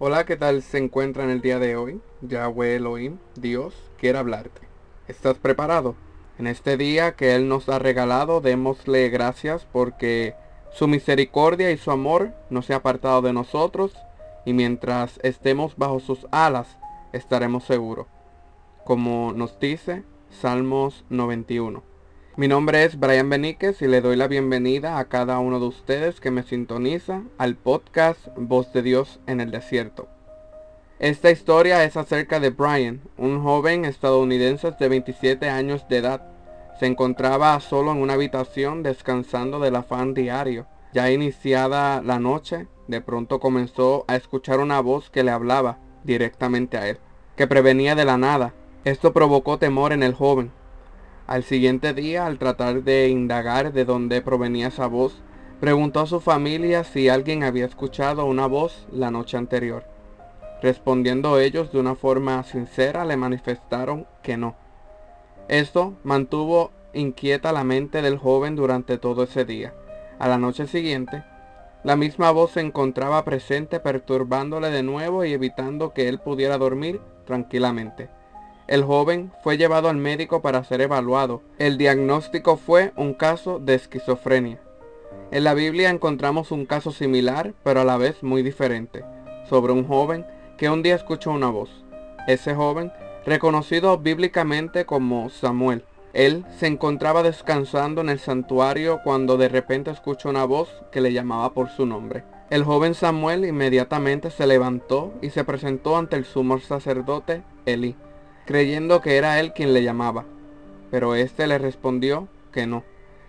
Hola, ¿qué tal se encuentra en el día de hoy? Yahweh Elohim, Dios, quiere hablarte. ¿Estás preparado? En este día que Él nos ha regalado, démosle gracias porque su misericordia y su amor no se ha apartado de nosotros y mientras estemos bajo sus alas estaremos seguros. Como nos dice Salmos 91. Mi nombre es Brian Beníquez y le doy la bienvenida a cada uno de ustedes que me sintoniza al podcast Voz de Dios en el Desierto. Esta historia es acerca de Brian, un joven estadounidense de 27 años de edad. Se encontraba solo en una habitación descansando del afán diario. Ya iniciada la noche, de pronto comenzó a escuchar una voz que le hablaba directamente a él, que prevenía de la nada. Esto provocó temor en el joven, al siguiente día, al tratar de indagar de dónde provenía esa voz, preguntó a su familia si alguien había escuchado una voz la noche anterior. Respondiendo ellos de una forma sincera, le manifestaron que no. Esto mantuvo inquieta la mente del joven durante todo ese día. A la noche siguiente, la misma voz se encontraba presente perturbándole de nuevo y evitando que él pudiera dormir tranquilamente. El joven fue llevado al médico para ser evaluado. El diagnóstico fue un caso de esquizofrenia. En la Biblia encontramos un caso similar, pero a la vez muy diferente, sobre un joven que un día escuchó una voz. Ese joven, reconocido bíblicamente como Samuel, él se encontraba descansando en el santuario cuando de repente escuchó una voz que le llamaba por su nombre. El joven Samuel inmediatamente se levantó y se presentó ante el sumo sacerdote Elí creyendo que era él quien le llamaba. Pero éste le respondió que no.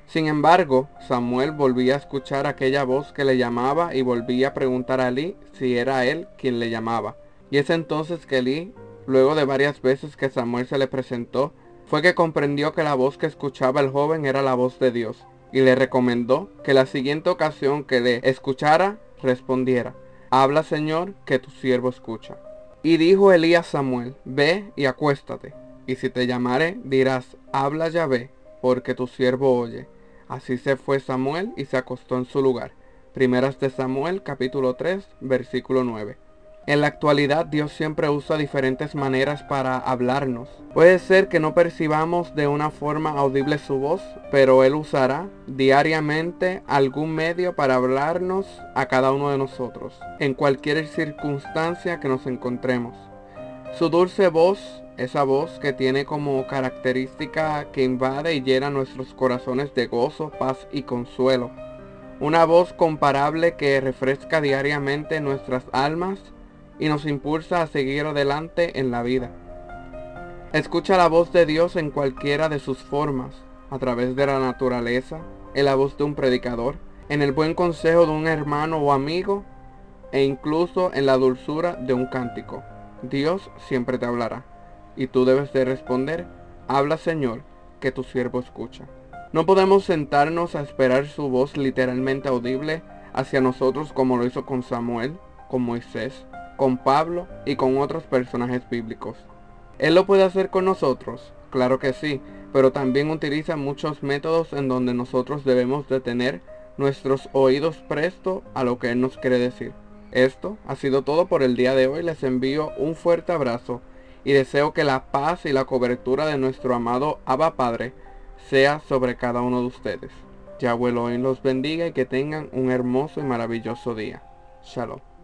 Sin embargo, Samuel volvía a escuchar aquella voz que le llamaba y volvía a preguntar a Elí si era él quien le llamaba. Y es entonces que Elí, luego de varias veces que Samuel se le presentó, fue que comprendió que la voz que escuchaba el joven era la voz de Dios, y le recomendó que la siguiente ocasión que le escuchara, respondiera, Habla Señor, que tu siervo escucha. Y dijo Elías Samuel, ve y acuéstate, y si te llamaré, dirás, habla ya ve, porque tu siervo oye. Así se fue Samuel y se acostó en su lugar. Primeras de Samuel capítulo 3 versículo 9. En la actualidad Dios siempre usa diferentes maneras para hablarnos. Puede ser que no percibamos de una forma audible su voz, pero Él usará diariamente algún medio para hablarnos a cada uno de nosotros, en cualquier circunstancia que nos encontremos. Su dulce voz, esa voz que tiene como característica que invade y llena nuestros corazones de gozo, paz y consuelo. Una voz comparable que refresca diariamente nuestras almas y nos impulsa a seguir adelante en la vida. Escucha la voz de Dios en cualquiera de sus formas, a través de la naturaleza, en la voz de un predicador, en el buen consejo de un hermano o amigo, e incluso en la dulzura de un cántico. Dios siempre te hablará, y tú debes de responder, habla Señor, que tu siervo escucha. No podemos sentarnos a esperar su voz literalmente audible hacia nosotros como lo hizo con Samuel, con Moisés, con Pablo y con otros personajes bíblicos. ¿Él lo puede hacer con nosotros? Claro que sí, pero también utiliza muchos métodos en donde nosotros debemos de tener nuestros oídos presto a lo que Él nos quiere decir. Esto ha sido todo por el día de hoy. Les envío un fuerte abrazo y deseo que la paz y la cobertura de nuestro amado Abba Padre sea sobre cada uno de ustedes. Yahweh Elohim los bendiga y que tengan un hermoso y maravilloso día. Shalom.